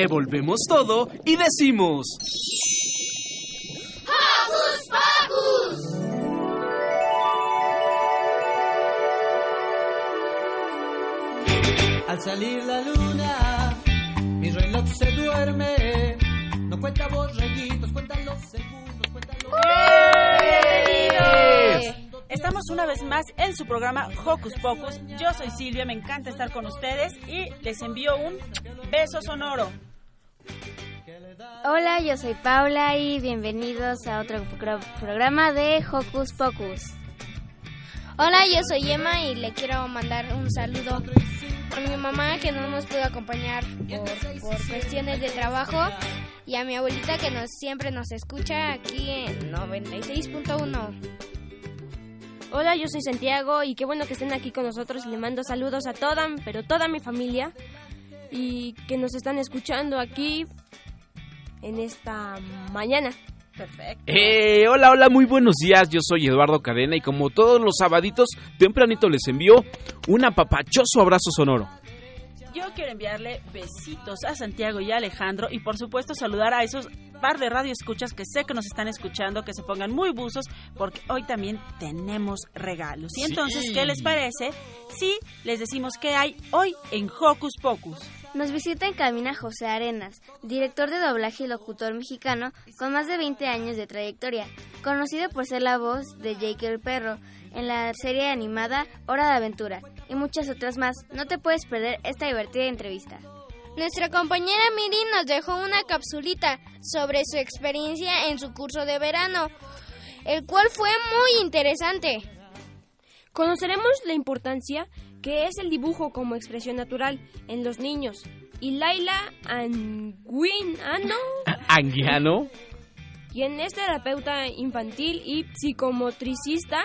Revolvemos todo y decimos... ¡Hocus Pocus! Al salir la luna, mi reloj se duerme. No cuenta borreguitos, cuenta los segundos, cuenta los... Estamos una vez más en su programa Hocus Pocus. Yo soy Silvia, me encanta estar con ustedes y les envío un beso sonoro. Hola, yo soy Paula y bienvenidos a otro pro- programa de Hocus Pocus. Hola, yo soy Emma y le quiero mandar un saludo a mi mamá que no nos pudo acompañar por, por cuestiones de trabajo y a mi abuelita que nos siempre nos escucha aquí en 96.1. Hola, yo soy Santiago y qué bueno que estén aquí con nosotros y le mando saludos a toda, pero toda mi familia y que nos están escuchando aquí en esta mañana. Perfecto. Eh, hola, hola, muy buenos días. Yo soy Eduardo Cadena y como todos los sabaditos, tempranito les envío un apapachoso abrazo sonoro. Yo quiero enviarle besitos a Santiago y a Alejandro y por supuesto saludar a esos par de radioescuchas que sé que nos están escuchando, que se pongan muy buzos porque hoy también tenemos regalos. Y entonces, Sí. ¿qué les parece si les decimos qué hay hoy en Hocus Pocus? Nos visita en cabina José Arenas, director de doblaje y locutor mexicano con más de 20 años de trayectoria, conocido por ser la voz de Jake el perro en la serie animada Hora de Aventura y muchas otras más. No te puedes perder esta divertida entrevista. Nuestra compañera Miri nos dejó una capsulita sobre su experiencia en su curso de verano, el cual fue muy interesante. Conoceremos la importancia que es el dibujo como expresión natural en los niños. Y Laila Anguinano, Anguiano. quien es terapeuta infantil y psicomotricista,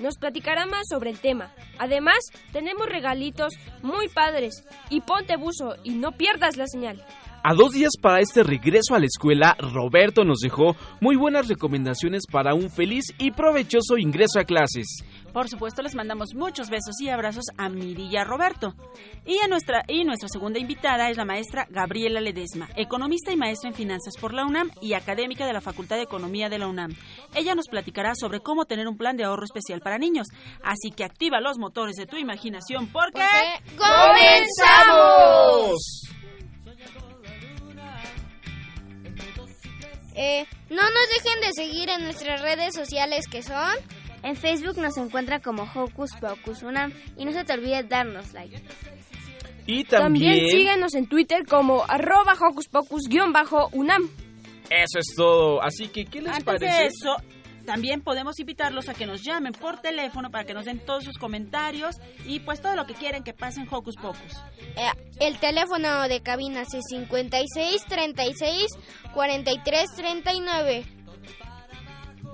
nos platicará más sobre el tema. Además, tenemos regalitos muy padres. Y ponte buzo y no pierdas la señal. A dos días para este regreso a la escuela, Roberto nos dejó muy buenas recomendaciones para un feliz y provechoso ingreso a clases. Por supuesto, les mandamos muchos besos y abrazos a Miri y a Roberto. Y, a nuestra, y nuestra segunda invitada es la maestra Gabriela Ledesma, economista y maestra en finanzas por la UNAM y académica de la Facultad de Economía de la UNAM. Ella nos platicará sobre cómo tener un plan de ahorro especial para niños. Así que activa los motores de tu imaginación porque... ¡Comenzamos! Eh, no nos dejen de seguir en nuestras redes sociales que son En Facebook nos encuentra como Hocus Pocus Unam y no se te olvide darnos like. Y También, también... síguenos en Twitter como arroba hocus pocus-unam. Eso es todo. Así que, ¿qué les Antes parece? de eso, también podemos invitarlos a que nos llamen por teléfono para que nos den todos sus comentarios y pues todo lo que quieren que pase en Hocus Pocus. eh, el teléfono de cabina es 56 36 43 39.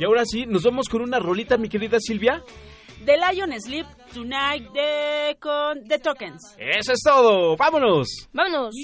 Y ahora sí, nos vamos con una rolita, mi querida Silvia. The Lion Sleep Tonight de con The Tokens. Eso es todo. ¡Vámonos! ¡Vámonos!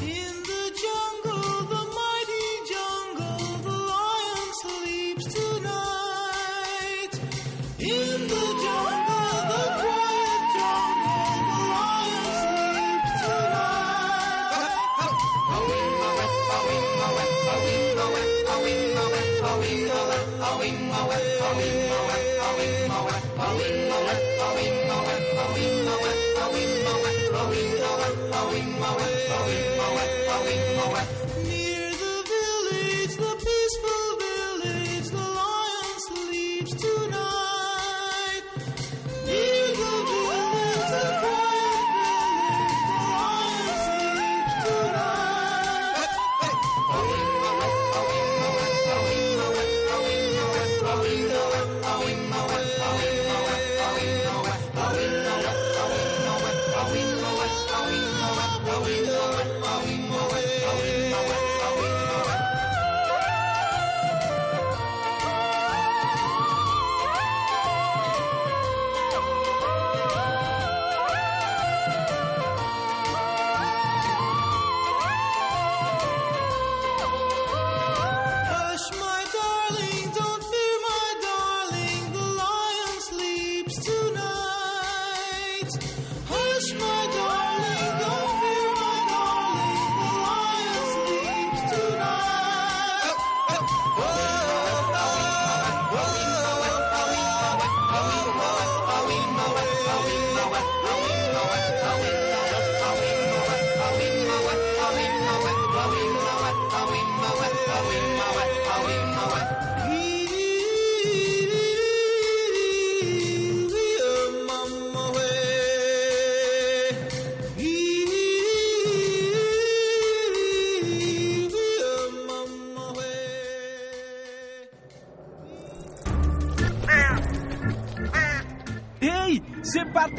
In the jungle,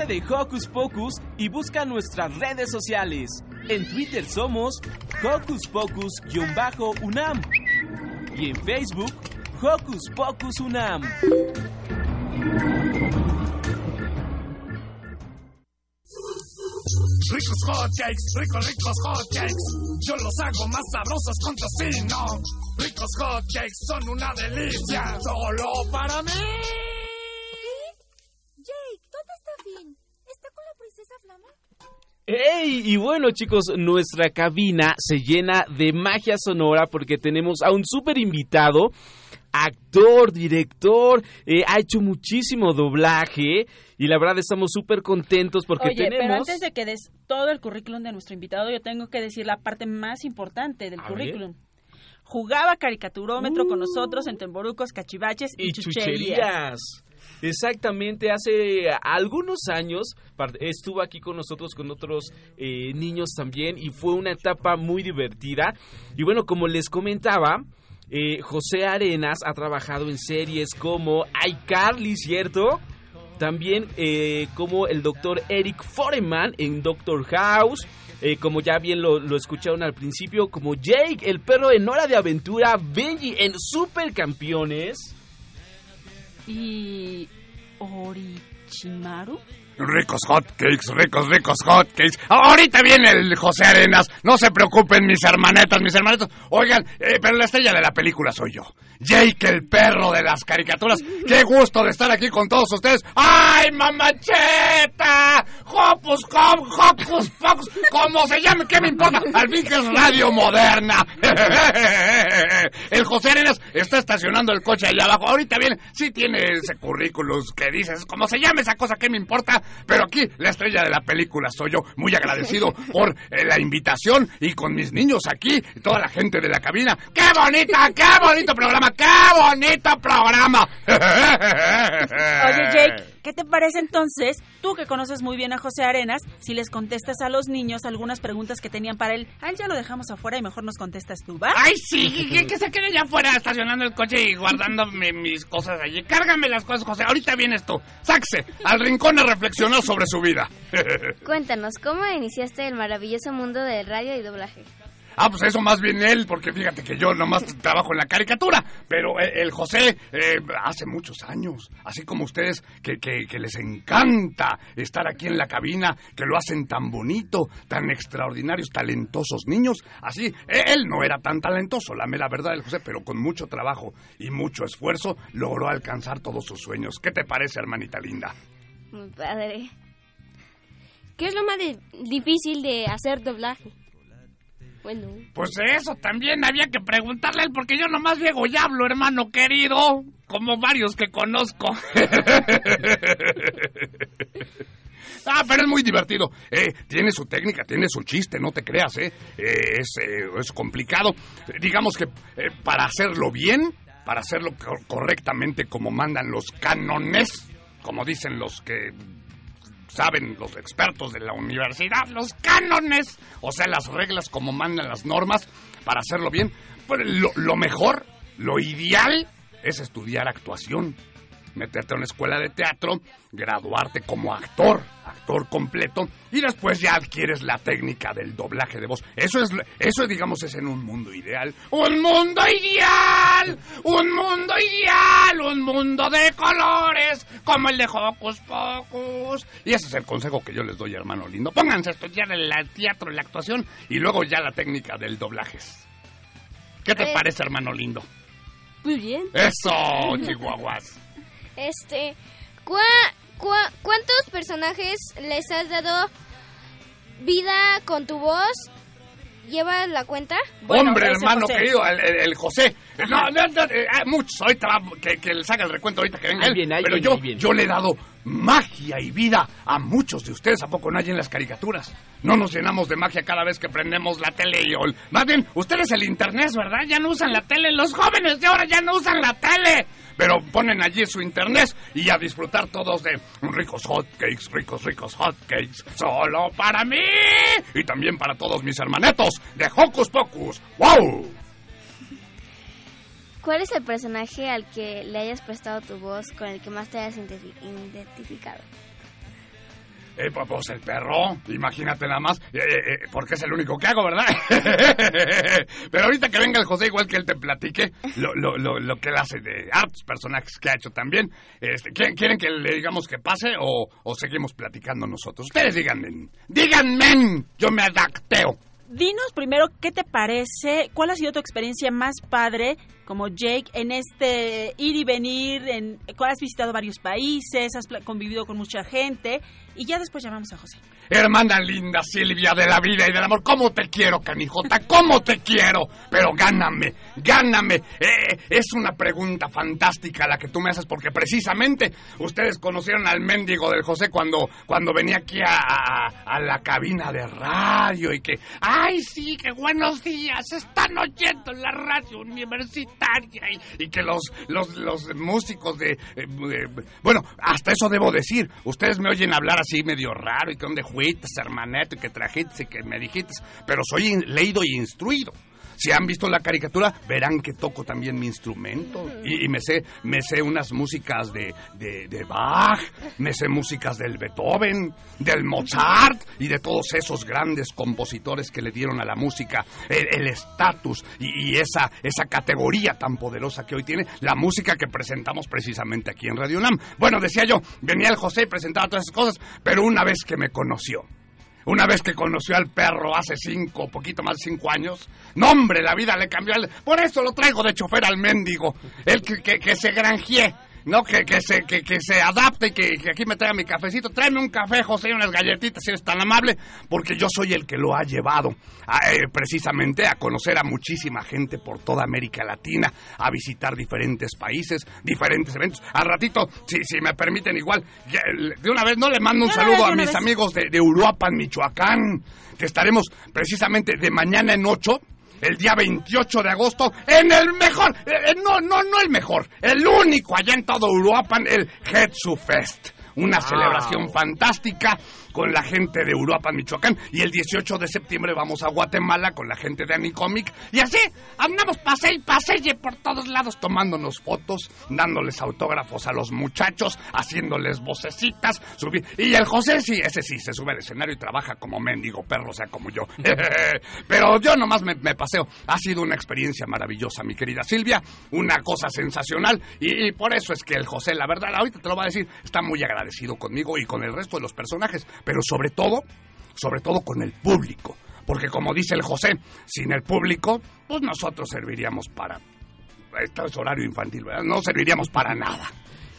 de Hocus Pocus y busca nuestras redes sociales. En Twitter somos Hocus Pocus-UNAM y en Facebook Hocus Pocus UNAM. Ricos hotcakes, ricos, ricos hotcakes. Yo los hago más sabrosos con tocino. Ricos hotcakes son una delicia, solo para mí. Jake, ¿dónde está Finn? ¿Está con la princesa Flama? ¡Ey! Y bueno chicos, nuestra cabina se llena de magia sonora porque tenemos a un súper invitado, actor, director, eh, ha hecho muchísimo doblaje y la verdad estamos súper contentos porque Oye, tenemos... pero antes de que des todo el currículum de nuestro invitado, yo tengo que decir la parte más importante del A currículum. Jugaba caricaturómetro con nosotros en Temborucos, Cachivaches y, y Chucherías. chucherías. Exactamente, hace algunos años estuvo aquí con nosotros con otros eh, niños también y fue una etapa muy divertida. Y bueno, como les comentaba, eh, José Arenas ha trabajado en series como iCarly, ¿cierto? También eh, como el doctor Eric Foreman en Doctor House. eh, como ya bien lo, lo escucharon al principio, como Jake, el perro en Hora de Aventura, Benji en Supercampeones. Y Orichimaru. Ricos hotcakes, ricos, ricos hotcakes. Ahorita viene el José Arenas. No se preocupen, mis hermanetas, mis hermanetos. Oigan, eh, pero la estrella de la película soy yo. Jake, el perro de las caricaturas. Qué gusto de estar aquí con todos ustedes. ¡Ay, mamacheta! ¡Hopus, com, hocus, pocus! Como se llame, ¿qué me importa? Al fin que es radio moderna. El José Arenas está estacionando el coche allá abajo. Ahorita viene, sí tiene ese currículum que dices, como se llame esa cosa, ¿qué me importa? Pero aquí, la estrella de la película soy yo. Muy agradecido por eh, la invitación y con mis niños aquí, toda la gente de la cabina. ¡Qué bonita, qué bonito programa! ¡Qué bonito programa! Oye, Jake, ¿qué te parece entonces, tú que conoces muy bien a José Arenas, si les contestas a los niños algunas preguntas que tenían para él? A él ya lo dejamos afuera y mejor nos contestas tú, ¿va? ¡Ay, sí! Que, que se quede allá afuera estacionando el coche y guardándome mis cosas allí. Cárgame las cosas, José. Ahorita vienes tú. Sáquese al rincón a reflexionar sobre su vida. Cuéntanos, ¿cómo iniciaste el maravilloso mundo del radio y doblaje? Ah, pues eso más bien él, porque fíjate que yo nomás trabajo en la caricatura, pero eh, el José eh, hace muchos años, así como ustedes que, que, que les encanta estar aquí en la cabina, que lo hacen tan bonito, tan extraordinarios, talentosos niños, así, eh, él no era tan talentoso, la mera verdad del José, pero con mucho trabajo y mucho esfuerzo logró alcanzar todos sus sueños. ¿Qué te parece, hermanita linda? Padre. ¿Qué es lo más difícil de hacer doblaje? Bueno, Pues eso también había que preguntarle a él, porque yo nomás llego y hablo, hermano querido, como varios que conozco. Ah, pero es muy divertido. Eh, tiene su técnica, tiene su chiste, no te creas, ¿eh? Eh, es, eh, es complicado. Eh, digamos que eh, para hacerlo bien, para hacerlo cor- correctamente como mandan los cánones, como dicen los que saben los expertos de la universidad, los cánones, o sea, las reglas como mandan las normas, para hacerlo bien, pues lo, lo mejor, lo ideal es estudiar actuación, meterte a una escuela de teatro, graduarte como actor, actor completo, y después ya adquieres la técnica del doblaje de voz. Eso es, eso digamos es en un mundo ideal. ¡Un mundo ideal! ¡Un mundo ideal! ¡Un mundo de colores! Como el de Hocus Pocus. Y ese es el consejo que yo les doy, hermano lindo. Pónganse a estudiar el teatro, la actuación, y luego ya la técnica del doblaje. ¿Qué te Eh. parece, hermano lindo? muy bien. Eso, chihuahuas. Este, ¿cuá- cuá- ¿cuántos personajes les has dado vida con tu voz? ¿Llevas la cuenta? Bueno, Hombre, hermano José. querido, el, el- el José. No, no, no, eh, muchos. Ahorita va, que, que les haga el recuento ahorita que venga Ahí él. Pero yo, yo le he dado magia y vida a muchos de ustedes. ¿A poco no hay en las caricaturas? No nos llenamos de magia cada vez que prendemos la tele y... ol- Más bien, ustedes el internet, ¿verdad? Ya no usan la tele. Los jóvenes de ahora ya no usan la tele. Pero ponen allí su internet y a disfrutar todos de ricos hotcakes, ricos, ricos hotcakes. Solo para mí. Y también para todos mis hermanetos de Hocus Pocus. ¡Wow! ¿Cuál es el personaje al que le hayas prestado tu voz con el que más te hayas identifi- identificado? Eh, pues, pues, el perro, imagínate nada más, eh, eh, porque es el único que hago, ¿verdad? Pero ahorita que venga el José, igual que él te platique lo, lo, lo, lo que él hace de hartos personajes que ha hecho también. Este, ¿quieren, ¿Quieren que le digamos que pase o, o seguimos platicando nosotros? Ustedes díganme, díganme, yo me adapteo. Dinos primero qué te parece, cuál ha sido tu experiencia más padre como Jake en este ir y venir, en, has visitado varios países, has convivido con mucha gente y ya después llamamos a José. Hermana linda Silvia de la vida y del amor, ¿cómo te quiero, canijota? ¿Cómo te quiero? Pero gáname, gáname. Eh, es una pregunta fantástica la que tú me haces porque precisamente ustedes conocieron al mendigo del José cuando, cuando venía aquí a, a- la cabina de radio y que, ay sí, que buenos días, están oyendo la radio universitaria y, y que los, los, los músicos de, eh, bueno, hasta eso debo decir, ustedes me oyen hablar así medio raro y que donde fuiste, hermaneto, y que trajiste y que me dijiste, pero soy leído y instruido. Si han visto la caricatura, verán que toco también mi instrumento. Y, me sé me sé unas músicas de, de, de Bach, me sé músicas del Beethoven, del Mozart y de todos esos grandes compositores que le dieron a la música el estatus y, esa, esa categoría tan poderosa que hoy tiene la música que presentamos precisamente aquí en Radio Nam. Bueno, decía yo, venía el José y presentaba todas esas cosas, pero una vez que me conoció, una vez que conoció al perro hace cinco, poquito más de cinco años, no hombre, la vida le cambió. Por eso lo traigo de chofer al mendigo. El que, que, que se granjee, ¿no? Que, que, se, que, que se adapte y que, que aquí me traiga mi cafecito. Tráeme un café, José, y unas galletitas, si eres tan amable, porque yo soy el que lo ha llevado a, eh, precisamente a conocer a muchísima gente por toda América Latina, a visitar diferentes países, diferentes eventos. Al ratito, si, si me permiten igual, de una vez no le mando un saludo a mis vez. amigos de, de Uruapan, Michoacán, que estaremos precisamente de mañana en 8, el día 28 de agosto, en el mejor, eh, eh, no, no, no el mejor, el único allá en todo Uruapan, el Hetsu Fest. Una celebración fantástica con la gente de Uruapan, Michoacán. Y el 18 de septiembre vamos a Guatemala con la gente de Anicomic. Y así andamos pase y paseye por todos lados tomándonos fotos, dándoles autógrafos a los muchachos, haciéndoles vocecitas. subir- Y el José sí, ese sí, se sube al escenario y trabaja como mendigo perro, o sea, como yo. Pero yo nomás me, me paseo. Ha sido una experiencia maravillosa, mi querida Silvia. Una cosa sensacional. Y, y por eso es que el José, la verdad, ahorita te lo va a decir, está muy agradecido conmigo y con el resto de los personajes. Pero sobre todo, sobre todo con el público. Porque como dice el José, sin el público, pues nosotros serviríamos para... Esto es horario infantil, ¿verdad? No serviríamos para nada.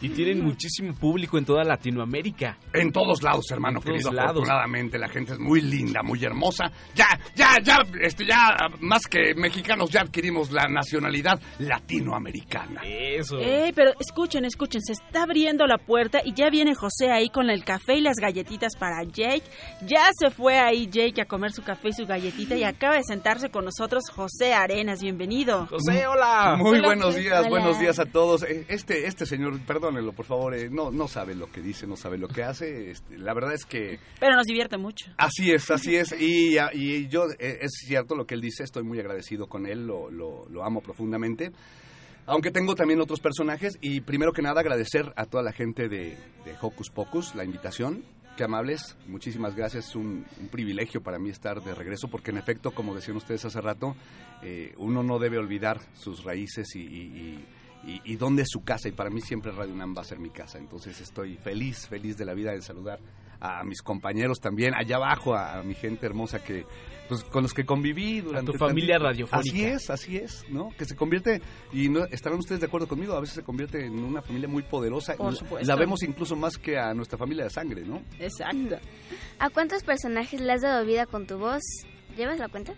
Y tienen muchísimo público en toda Latinoamérica. En todos lados, hermano En todos querido. lados. Afortunadamente, la gente es muy linda, muy hermosa. Ya, ya, ya, este, ya, más que mexicanos, ya adquirimos la nacionalidad latinoamericana. Eso. Eh, pero escuchen, escuchen, se está abriendo la puerta y ya viene José ahí con el café y las galletitas para Jake. Ya se fue ahí Jake a comer su café y su galletita y acaba de sentarse con nosotros José Arenas. Bienvenido. José, hola. Muy Hola, buenos días, Hola. buenos días a todos. Eh, Este, este señor, perdónenlo por favor, eh, no, no sabe lo que dice, no sabe lo que hace. Este, la verdad es que Pero nos divierte mucho. así es, así es. Y, y yo, eh, es cierto lo que él dice, estoy muy agradecido con él, lo, lo, lo amo profundamente. Aunque tengo también otros personajes y primero que nada agradecer a toda la gente de, de Hocus Pocus la invitación. Qué amables, muchísimas gracias. Es un, un privilegio para mí estar de regreso porque en efecto, como decían ustedes hace rato, eh, uno no debe olvidar sus raíces y, y, y- y- y dónde es su casa. Y para mí siempre Radio UNAM va a ser mi casa. Entonces estoy feliz, feliz de la vida de saludar a mis compañeros también, allá abajo, a, a mi gente hermosa que pues, con los que conviví durante... tu familia tanto- radiofónica. Así es, así es, ¿no? Que se convierte, y no, estarán ustedes de acuerdo conmigo, a veces se convierte en una familia muy poderosa. Por supuesto. La vemos incluso más que a nuestra familia de sangre, ¿no? Exacto. ¿A cuántos personajes le has dado vida con tu voz? ¿Llevas la cuenta?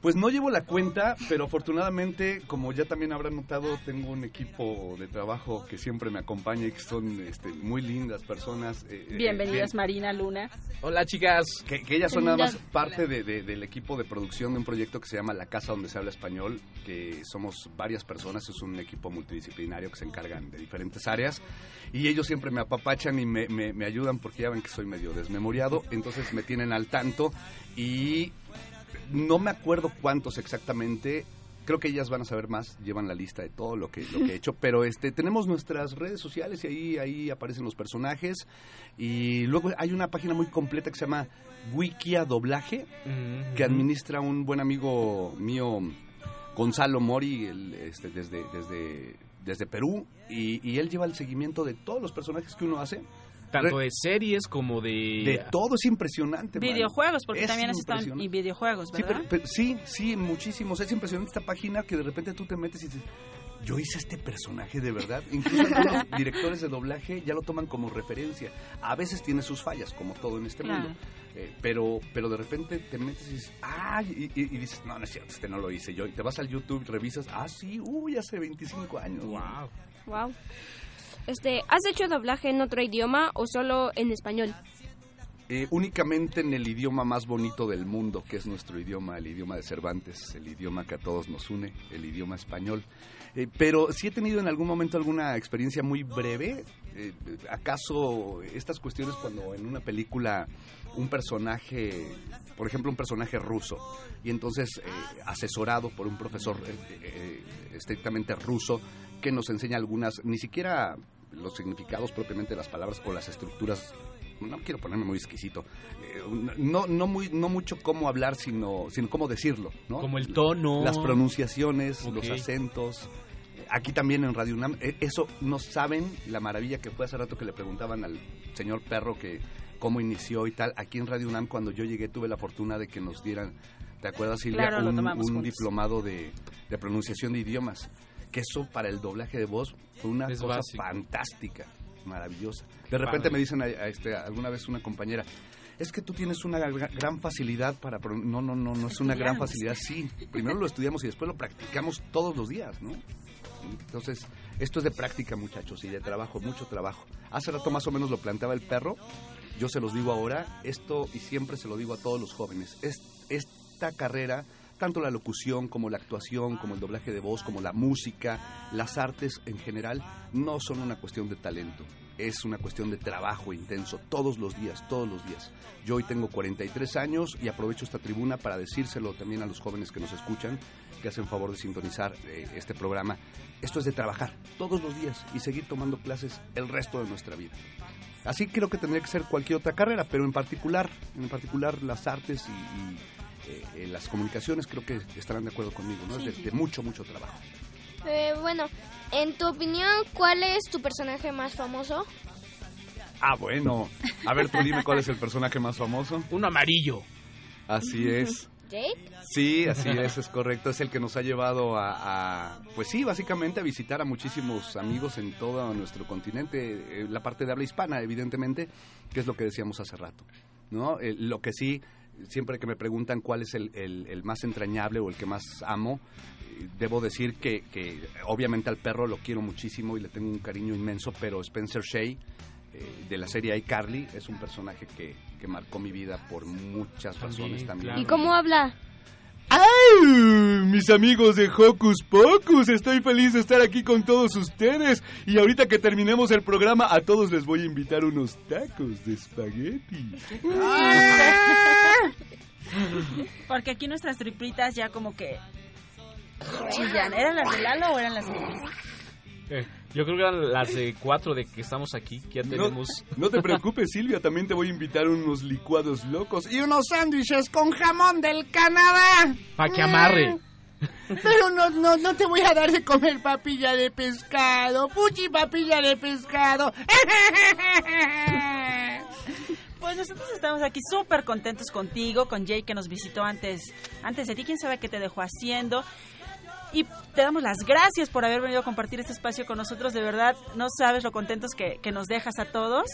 Pues no llevo la cuenta, pero afortunadamente, como ya también habrán notado, tengo un equipo de trabajo que siempre me acompaña y que son este, muy lindas personas. eh, eh, Bienvenidas que- Marina, Luna. Hola, chicas. Que, que ellas son nada más parte de- de- del equipo de producción de un proyecto que se llama La Casa Donde Se Habla Español, que somos varias personas, es un equipo multidisciplinario que se encargan de diferentes áreas y ellos siempre me apapachan y me, me- me ayudan porque ya ven que soy medio desmemoriado, entonces me tienen al tanto y no me acuerdo cuántos exactamente, creo que ellas van a saber más, llevan la lista de todo lo que, lo que he hecho, pero este tenemos nuestras redes sociales y ahí, ahí aparecen los personajes y luego hay una página muy completa que se llama Wikia Doblaje, que administra un buen amigo mío, Gonzalo Mori, el, este, desde, desde, desde Perú, y, y él lleva el seguimiento de todos los personajes que uno hace. Tanto de series como de... De todo, es impresionante. Videojuegos, porque Es también impresionante. y videojuegos, Sí, ¿verdad? pero- pero- sí, sí, muchísimos. Es impresionante esta página que de repente tú te metes y dices, yo hice este personaje de verdad. Incluso algunos directores de doblaje ya lo toman como referencia. A veces tiene sus fallas, como todo en este Claro. mundo. Eh, pero, pero de repente te metes y dices, ¡ay! Y, y- y dices, no, no es cierto, este no lo hice yo. Y te vas al YouTube, revisas, ¡ah, sí! ¡Uy, hace 25 años! ¡Wow! Wow. Este, ¿has hecho doblaje en otro idioma o solo en español? Eh, únicamente en el idioma más bonito del mundo, que es nuestro idioma, el idioma de Cervantes, el idioma que a todos nos une, el idioma español. Eh, pero sí he tenido en algún momento alguna experiencia muy breve. Eh, ¿Acaso estas cuestiones cuando en una película un personaje, por ejemplo un personaje ruso, y entonces eh, asesorado por un profesor estrictamente ruso que nos enseña algunas, ni siquiera los significados propiamente de las palabras o las estructuras no quiero ponerme muy exquisito, eh, no, no, muy, no mucho cómo hablar, sino, sino cómo decirlo, ¿no? Como el tono. Las pronunciaciones, los acentos. Aquí también en Radio UNAM, eh, eso no saben la maravilla que fue hace rato que le preguntaban al señor Perro que cómo inició y tal. Aquí en Radio UNAM cuando yo llegué tuve la fortuna de que nos dieran, ¿te acuerdas Silvia? Claro, un un diplomado de, de pronunciación de idiomas. Que eso para el doblaje de voz fue una Es cosa básico. fantástica, maravillosa. De repente Padre. me dicen a, a este, alguna vez una compañera, es que tú tienes una gra- gran facilidad para... pro-". No, no, no, no es una gran facilidad, sí. Primero lo estudiamos y después lo practicamos todos los días, ¿no? Entonces, esto es de práctica, muchachos, y de trabajo, mucho trabajo. Hace rato más o menos lo planteaba el perro, yo se los digo ahora, esto y siempre se lo digo a todos los jóvenes, es, esta carrera, tanto la locución como la actuación, como el doblaje de voz, como la música, las artes en general, no son una cuestión de talento, es una cuestión de trabajo intenso, todos los días, todos los días. Yo hoy tengo 43 años y aprovecho esta tribuna para decírselo también a los jóvenes que nos escuchan, que hacen favor de sintonizar eh, este programa. Esto es de trabajar todos los días y seguir tomando clases el resto de nuestra vida. Así creo que tendría que ser cualquier otra carrera, pero en particular, en particular las artes y, y, eh, eh, las comunicaciones creo que estarán de acuerdo conmigo, ¿no? Es de, de mucho, mucho trabajo. Eh, bueno, en tu opinión, ¿cuál es tu personaje más famoso? Ah, bueno. A ver, tú dime cuál es el personaje más famoso. Un amarillo. Así es. ¿Jake? Sí, así es, es correcto. Es el que nos ha llevado a, a, pues sí, básicamente a visitar a muchísimos amigos en todo nuestro continente, eh, la parte de habla hispana, evidentemente, que es lo que decíamos hace rato. ¿no? Eh, lo que sí, siempre que me preguntan cuál es el, el- el más entrañable o el que más amo, debo decir que, que obviamente al perro lo quiero muchísimo y le tengo un cariño inmenso, pero Spencer Shea, eh, de la serie iCarly, es un personaje que, que marcó mi vida por muchas razones también. ¿Y cómo habla? ¡Ay! Mis amigos de Hocus Pocus, estoy feliz de estar aquí con todos ustedes. Y ahorita que terminemos el programa, a todos les voy a invitar unos tacos de espagueti. Porque aquí nuestras triplitas ya como que chillan. ¿Eran las de Lalo o eran las mías? Eh, yo creo que eran las de cuatro de que estamos aquí, que ya No, tenemos... no te preocupes, Silvia, también te voy a invitar unos licuados locos. Y unos sándwiches con jamón del Canadá. Para que amarre. Pero no, no, no te voy a dar de comer papilla de pescado. Puchi papilla de pescado. Pues nosotros estamos aquí súper contentos contigo, con Jay que nos visitó antes, antes de ti. ¿Quién sabe qué te dejó haciendo? Y te damos las gracias por haber venido a compartir este espacio con nosotros. De verdad, no sabes lo contentos que, que nos dejas a todos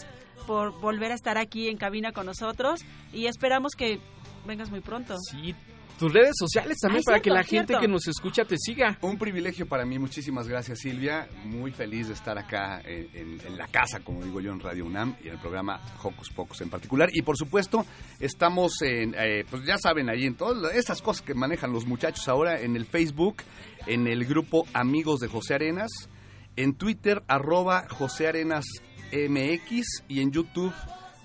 por volver a estar aquí en cabina con nosotros. Y esperamos que vengas muy pronto. Sí, tus redes sociales también Ay, para que cierto, la gente cierto. que nos escucha te siga. Un privilegio para mí, muchísimas gracias Silvia, muy feliz de estar acá en, en- en la casa, como digo yo, en Radio UNAM y en el programa Hocus Pocus en particular. Y por supuesto, estamos en, eh, pues ya saben, ahí en todas esas cosas que manejan los muchachos ahora, en el Facebook, en el grupo Amigos de José Arenas, en Twitter, arroba José Arenas MX y en YouTube,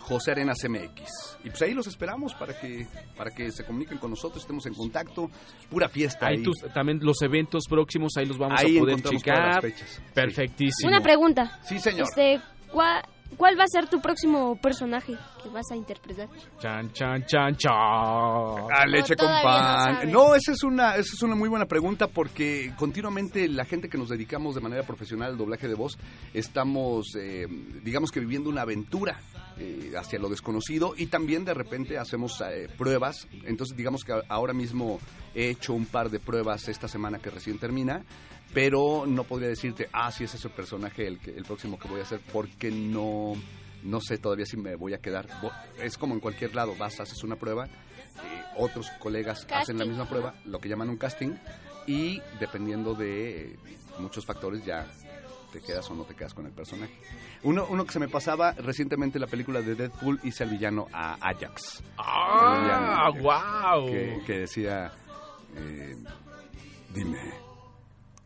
José Arenas MX. Y pues ahí los esperamos para que, para que se comuniquen con nosotros, estemos en contacto. Pura fiesta. Ahí ahí. tus- también los eventos próximos, ahí los vamos Ahí a poder checar. las fechas. Perfectísimo. Una pregunta. Sí, señor. Este, ¿cuál, ¿Cuál va a ser tu próximo personaje que vas a interpretar? Chan, chan, chan, chan. A leche con no pan. No, esa es una esa es una muy buena pregunta porque continuamente la gente que nos dedicamos de manera profesional al doblaje de voz estamos, eh, digamos que viviendo una aventura eh, hacia lo desconocido y también de repente hacemos eh, pruebas. Entonces, digamos que ahora mismo he hecho un par de pruebas esta semana que recién termina. Pero no podría decirte, ah, sí, ese es el personaje el, que- el próximo que voy a hacer, porque no, no sé todavía si me voy a quedar. Es como en cualquier lado, vas, haces una prueba, eh, otros colegas hacen la misma prueba, lo que llaman un casting, y dependiendo de muchos factores ya te quedas o no te quedas con el personaje. Uno, uno que se me pasaba recientemente en la película de Deadpool hice al villano a Ajax. ¡Ah, villano wow! Que, que decía, eh, dime,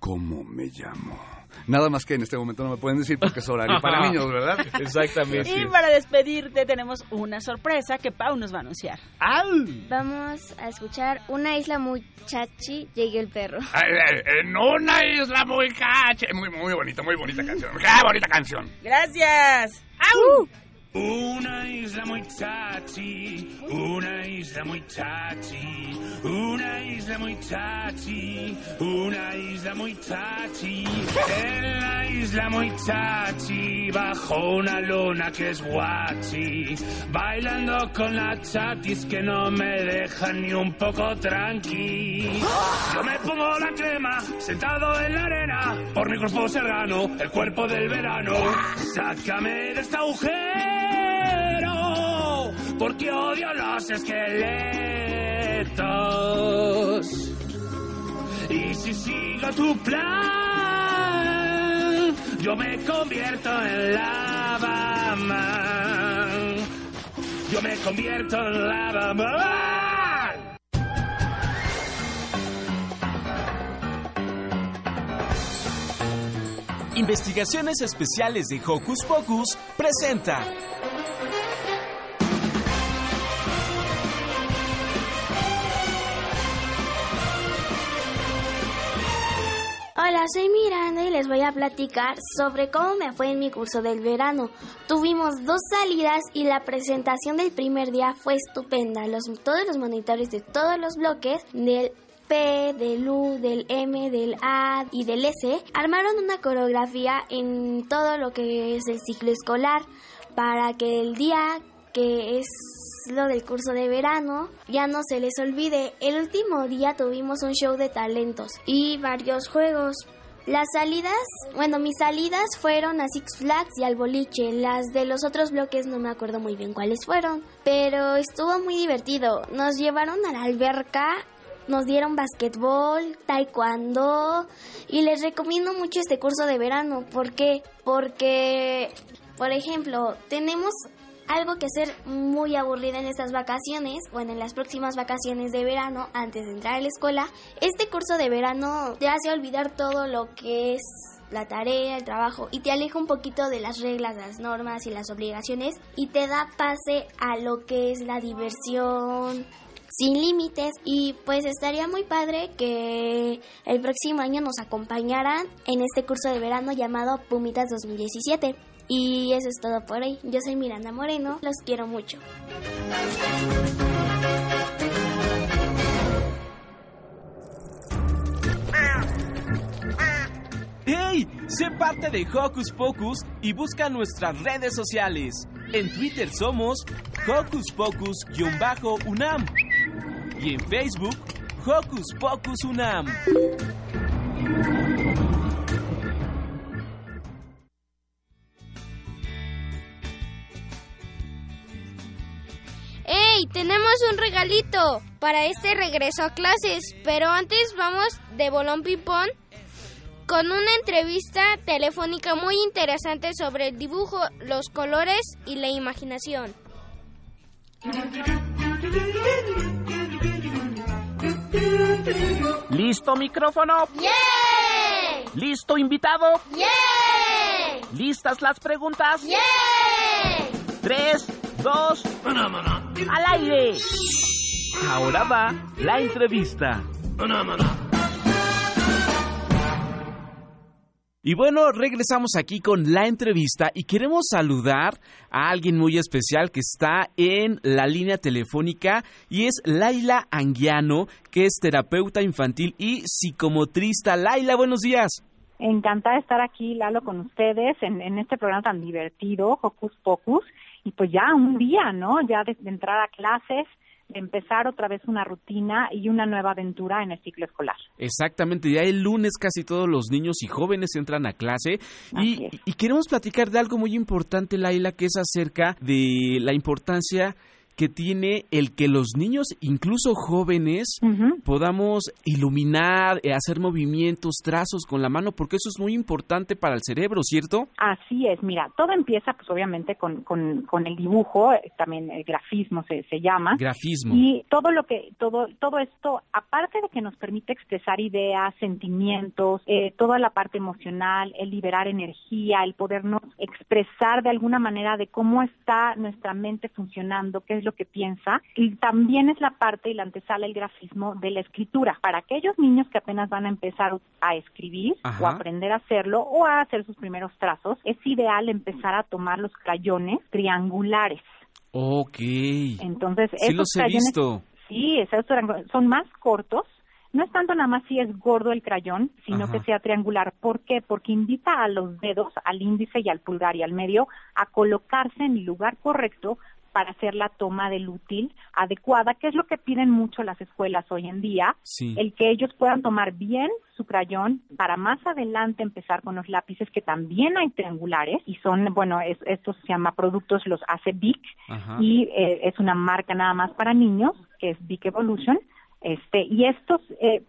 ¿cómo me llamo? Nada más que en este momento no me pueden decir porque es horario para niños, ¿verdad? Exactamente. Y para despedirte tenemos una sorpresa que Pau nos va a anunciar. Vamos a escuchar Una isla muy chachi, llegue el perro. En una isla muy cache. Muy, muy bonita, muy bonita canción. ¡Qué bonita canción! Gracias. Una isla muy chachi, una isla muy chachi, una isla muy chachi, una isla muy chachi. En la isla muy chachi, bajo una luna que es guachi, bailando con la chatis que no me dejan ni un poco tranqui. Yo me pongo la crema, sentado en la arena, por mi cuerpo serrano, el cuerpo del verano. Sácame de este agujero, porque odio los esqueletos. Y si sigo tu plan, yo me convierto en lava man. Yo me convierto en lava man. Investigaciones Especiales de Hocus Pocus presenta soy Miranda y les voy a platicar sobre cómo me fue en mi curso del verano. Tuvimos dos salidas y la presentación del primer día fue estupenda. Los, todos los monitores de todos los bloques del P, del U, del M, del A y del S armaron una coreografía en todo lo que es el ciclo escolar para que el día que es lo del curso de verano, ya no se les olvide. El último día tuvimos un show de talentos y varios juegos. Las salidas, bueno, mis salidas fueron a Six Flags y al boliche. Las de los otros bloques no me acuerdo muy bien cuáles fueron, pero estuvo muy divertido. Nos llevaron a la alberca, nos dieron basquetbol, taekwondo y les recomiendo mucho este curso de verano. ¿Por qué? Porque, por ejemplo, tenemos algo que hacer muy aburrido en estas vacaciones, bueno, en las próximas vacaciones de verano, antes de entrar a la escuela, este curso de verano te hace olvidar todo lo que es la tarea, el trabajo, y te aleja un poquito de las reglas, las normas y las obligaciones, y te da pase a lo que es la diversión sin límites y pues estaría muy padre que el próximo año nos acompañaran en este curso de verano llamado Pumitas 2017. Y eso es todo por hoy. Yo soy Miranda Moreno, los quiero mucho. ¡Hey! Sé parte de Hocus Pocus y busca nuestras redes sociales. En Twitter somos Hocus Pocus-UNAM y en Facebook Hocus Pocus UNAM. ¡Ey! Tenemos un regalito para este regreso a clases, pero antes vamos de bolón ping-pong con una entrevista telefónica muy interesante sobre el dibujo, los colores y la imaginación. ¿Listo micrófono? ¡Yeah! ¿Listo invitado? ¡Yeah! ¿Listas las preguntas? ¡Yeah! Tres, dos. ¡Al aire! Ahora va la entrevista. Y bueno, regresamos aquí con la entrevista y queremos saludar a alguien muy especial que está en la línea telefónica y es Laila Anguiano, que es terapeuta infantil y psicomotrista. Laila, buenos días. Encantada de estar aquí, Lalo, con ustedes en, en este programa tan divertido, Hocus Pocus. Y pues ya un día, ¿no? Ya de, de entrar a clases, de empezar otra vez una rutina y una nueva aventura en el ciclo escolar. Exactamente, ya el lunes casi todos los niños y jóvenes entran a clase y, y queremos platicar de algo muy importante, Laila, que es acerca de la importancia que tiene el que los niños, incluso jóvenes, podamos iluminar, eh, hacer movimientos, trazos con la mano, porque eso es muy importante para el cerebro, ¿cierto? Así es, mira, todo empieza pues obviamente con, con, con el dibujo, eh, también el grafismo se, se llama. Grafismo. Y todo lo que, todo, todo esto, aparte de que nos permite expresar ideas, sentimientos, eh, toda la parte emocional, el liberar energía, el podernos expresar de alguna manera de cómo está nuestra mente funcionando, qué es lo que piensa, y también es la parte y la antesala el grafismo de la escritura. Para aquellos niños que apenas van a empezar a escribir Ajá. o aprender a hacerlo o a hacer sus primeros trazos, es ideal empezar a tomar los crayones triangulares. Ok. Entonces, sí esos los he crayones- visto. Sí, esos son más cortos. No es tanto nada más si es gordo el crayón, sino Ajá. que sea triangular. ¿Por qué? Porque invita a los dedos, al índice y al pulgar y al medio, a colocarse en el lugar correcto para hacer la toma del útil adecuada, que es lo que piden mucho las escuelas hoy en día, Sí. el que ellos puedan tomar bien su crayón para más adelante empezar con los lápices que también hay triangulares y son, bueno, es- estos se llama productos, los hace Bic Ajá. y eh, es una marca nada más para niños, que es Bic Evolution. Este, y estos eh,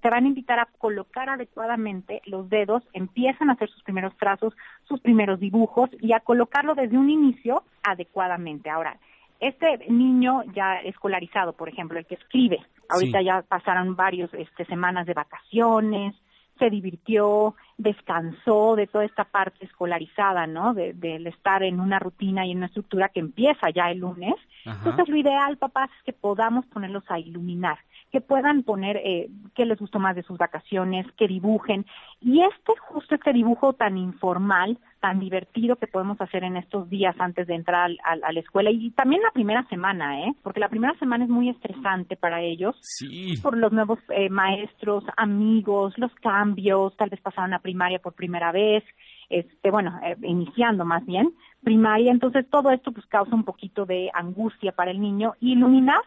te van a invitar a colocar adecuadamente los dedos, empiezan a hacer sus primeros trazos, sus primeros dibujos y a colocarlo desde un inicio adecuadamente. Ahora, este niño ya escolarizado, por ejemplo, el que escribe, ahorita Sí. ya pasaron varios este, semanas de vacaciones, se divirtió, descansó de toda esta parte escolarizada, ¿no? De- Del estar en una rutina y en una estructura que empieza ya el lunes. Ajá. Entonces, lo ideal, papás, es que podamos ponerlos a iluminar, que puedan poner eh, qué les gustó más de sus vacaciones, que dibujen. Y este, justo este dibujo tan informal, tan divertido que podemos hacer en estos días antes de entrar al- al- a la escuela y también la primera semana, ¿eh? Porque la primera semana es muy estresante para ellos Sí. por los nuevos eh, maestros, amigos, los cambios, tal vez pasaron a primaria por primera vez, este, bueno, eh, iniciando más bien primaria, entonces todo esto pues causa un poquito de angustia para el niño. Iluminar,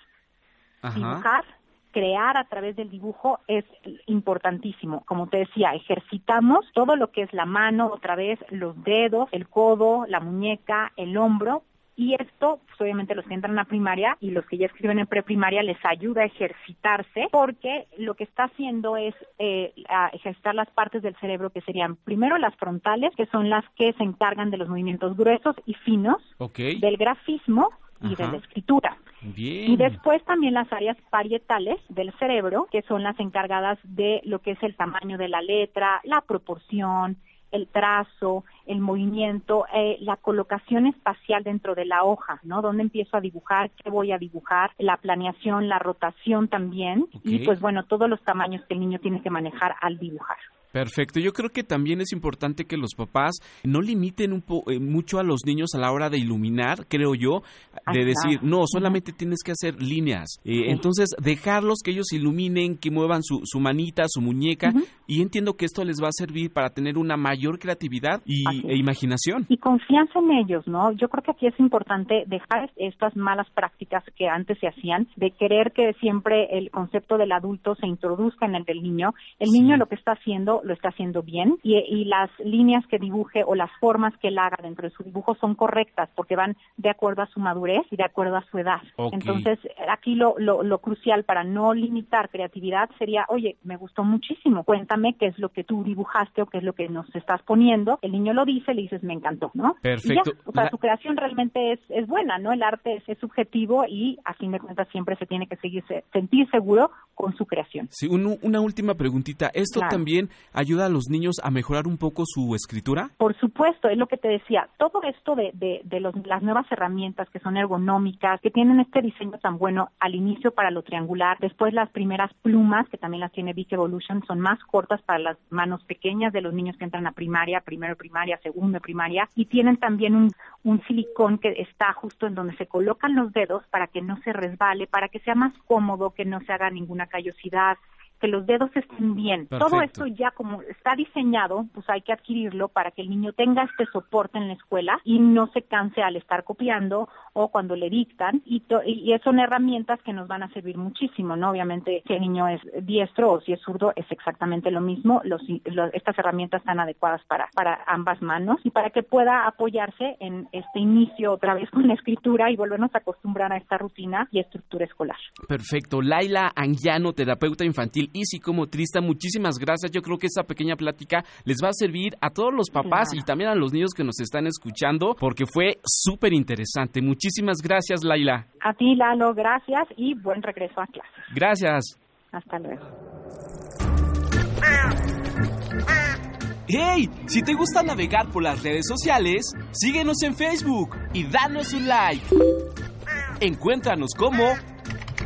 Ajá. dibujar, crear a través del dibujo es importantísimo. Como te decía, ejercitamos todo lo que es la mano, otra vez los dedos, el codo, la muñeca, el hombro. Y esto, pues obviamente los que entran a primaria y los que ya escriben en preprimaria les ayuda a ejercitarse porque lo que está haciendo es eh, a ejercitar las partes del cerebro que serían primero las frontales, que son las que se encargan de los movimientos gruesos y finos, del grafismo y de la escritura. Bien. Y después también las áreas parietales del cerebro, que son las encargadas de lo que es el tamaño de la letra, la proporción, el trazo, el movimiento, eh, la colocación espacial dentro de la hoja, ¿no? ¿Dónde empiezo a dibujar? ¿Qué voy a dibujar? La planeación, la rotación también. Y pues bueno, todos los tamaños que el niño tiene que manejar al dibujar. Perfecto. Yo creo que también es importante que los papás no limiten un po- eh, mucho a los niños a la hora de iluminar, creo yo, de Ajá. decir, no, solamente tienes que hacer líneas. Eh, Entonces, dejarlos que ellos iluminen, que muevan su, su manita, su muñeca, y entiendo que esto les va a servir para tener una mayor creatividad y, e imaginación. y confianza en ellos, ¿no? Yo creo que aquí es importante dejar estas malas prácticas que antes se hacían, de querer que siempre el concepto del adulto se introduzca en el del niño. El niño lo que está haciendo lo está haciendo bien y, y las líneas que dibuje o las formas que él haga dentro de su dibujo son correctas porque van de acuerdo a su madurez y de acuerdo a su edad. Entonces, aquí lo, lo, lo crucial para no limitar creatividad sería, oye, me gustó muchísimo, cuéntame qué es lo que tú dibujaste o qué es lo que nos estás poniendo. El niño lo dice, le dices, me encantó, ¿no? Perfecto. Y ya, o sea, La- su creación realmente es, es buena, ¿no? El arte es, es subjetivo y a fin de cuentas siempre se tiene que seguir, se- sentir seguro con su creación. Sí, un- una última preguntita. Esto Claro. también ayuda a los niños a mejorar un poco su escritura? Por supuesto, es lo que te decía, todo esto de, de, de los- las nuevas herramientas que son ergonómicas, que tienen este diseño tan bueno al inicio para lo triangular, después las primeras plumas, que también las tiene Vic Evolution, son más cortas para las manos pequeñas de los niños que entran a primaria, primero primaria, segundo primaria, y tienen también un, un silicón que está justo en donde se colocan los dedos para que no se resbale, para que sea más cómodo, que no se haga ninguna callosidad, que los dedos estén bien. Todo esto ya como está diseñado, pues hay que adquirirlo para que el niño tenga este soporte en la escuela y no se canse al estar copiando o cuando le dictan y, to- y son herramientas que nos van a servir muchísimo, ¿no? Obviamente si el niño es diestro o si es zurdo es exactamente lo mismo, los, lo- estas herramientas están adecuadas para, para ambas manos y para que pueda apoyarse en este inicio otra vez con la escritura y volvernos a acostumbrar a esta rutina y estructura escolar. Perfecto. Laila Anguiano, terapeuta infantil y psicomotrista, muchísimas gracias. Yo creo que esta pequeña plática les va a servir a todos los papás Claro. y también a los niños que nos están escuchando porque fue súper interesante. Muchísimas gracias, Laila. A ti, Lalo, gracias y buen regreso a clase. Gracias. Hasta luego. ¡Hey! Si te gusta navegar por las redes sociales, síguenos en Facebook y danos un like. Encuéntranos como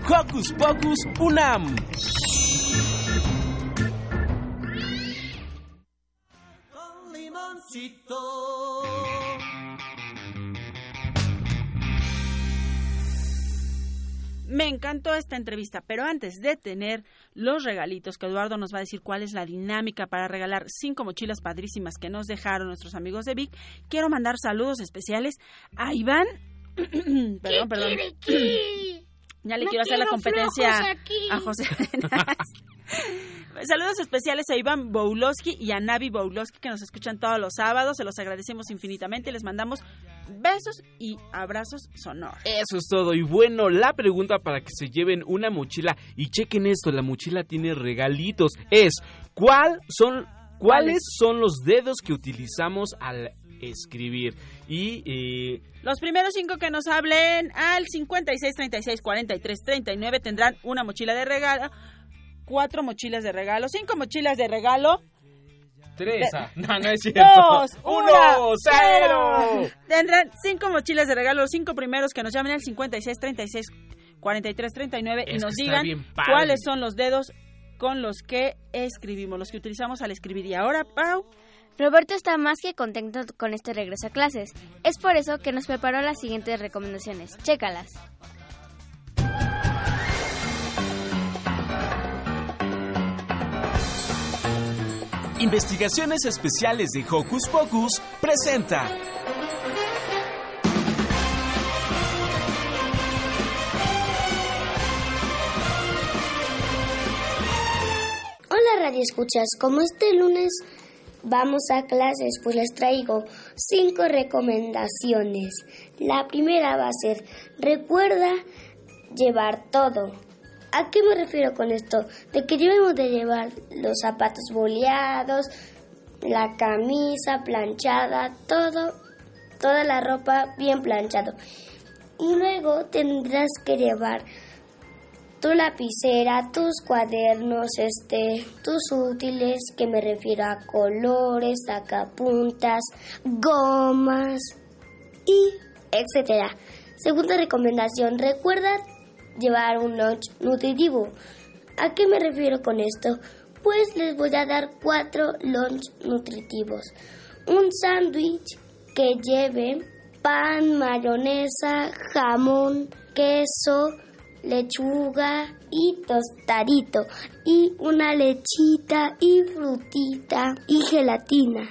Hocus Pocus Unam. Me encantó esta entrevista, pero antes de tener los regalitos, que Eduardo nos va a decir cuál es la dinámica para regalar cinco mochilas padrísimas que nos dejaron nuestros amigos de Vic, quiero mandar saludos especiales a Iván. perdón, perdón. Ya le No quiero hacer la competencia a José. Saludos especiales a Iván Boulowski y a Navi Boulowski que nos escuchan todos los sábados. Se los agradecemos infinitamente y les mandamos besos y abrazos sonoros. Eso es todo. Y bueno, la pregunta para que se lleven una mochila y chequen esto, la mochila tiene regalitos. Es, ¿cuál son, ¿cuáles son los dedos que utilizamos al escribir? Y eh, Los primeros cinco que nos hablen al 56 36 43 39 tendrán una mochila de regalo, cuatro mochilas de regalo, cinco mochilas de regalo. Teresa. De- No, no es cierto. Dos, Uno, una, cero. Tendrán cinco mochilas de regalo, los cinco primeros que nos llamen al 56 36 43 39 y Es nos que está digan cuáles son los dedos con los que escribimos, los que utilizamos al escribir. Y ahora, Pau. Roberto está más que contento con este regreso a clases. Es por eso que nos preparó las siguientes recomendaciones. Chécalas. Investigaciones Especiales de Hocus Pocus presenta. Hola Radio Escuchas, como este lunes vamos a clases, pues les traigo cinco recomendaciones. La primera va a ser, recuerda llevar todo. ¿A qué me refiero con esto? De que debemos de llevar los zapatos boleados, la camisa planchada, todo, toda la ropa bien planchado. Y luego tendrás que llevar tu lapicera, tus cuadernos, este, tus útiles, que me refiero a colores, sacapuntas, gomas y etcétera. Segunda recomendación, recuerda llevar un lunch nutritivo. ¿A qué me refiero con esto? Pues les voy a dar cuatro lunch nutritivos. Un sándwich que lleve pan, mayonesa, jamón, queso, lechuga y tostadito y una lechita y frutita y gelatina,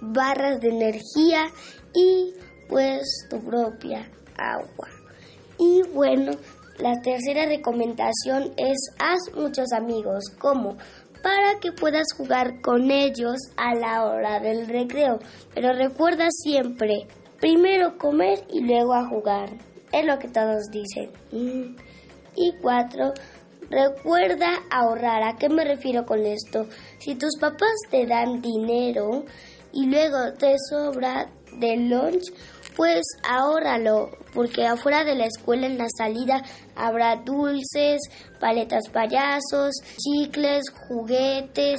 barras de energía y pues tu propia agua. Y bueno, la tercera recomendación es haz muchos amigos, como para que puedas jugar con ellos a la hora del recreo. Pero recuerda siempre, primero comer y luego a jugar. Es lo que todos dicen. Mm. Y cuatro, recuerda ahorrar. ¿A qué me refiero con esto? Si tus papás te dan dinero y luego te sobra del lunch, pues ahórralo, porque afuera de la escuela en la salida habrá dulces, paletas payasos, chicles, juguetes,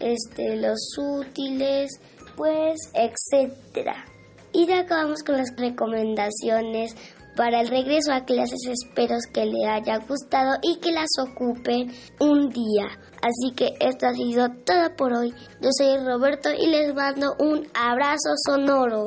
este, los útiles, pues, etcétera. Y ya acabamos con las recomendaciones para el regreso a clases. Espero que le haya gustado y que las ocupen un día. Así que esto ha sido todo por hoy. Yo soy Roberto y les mando un abrazo sonoro.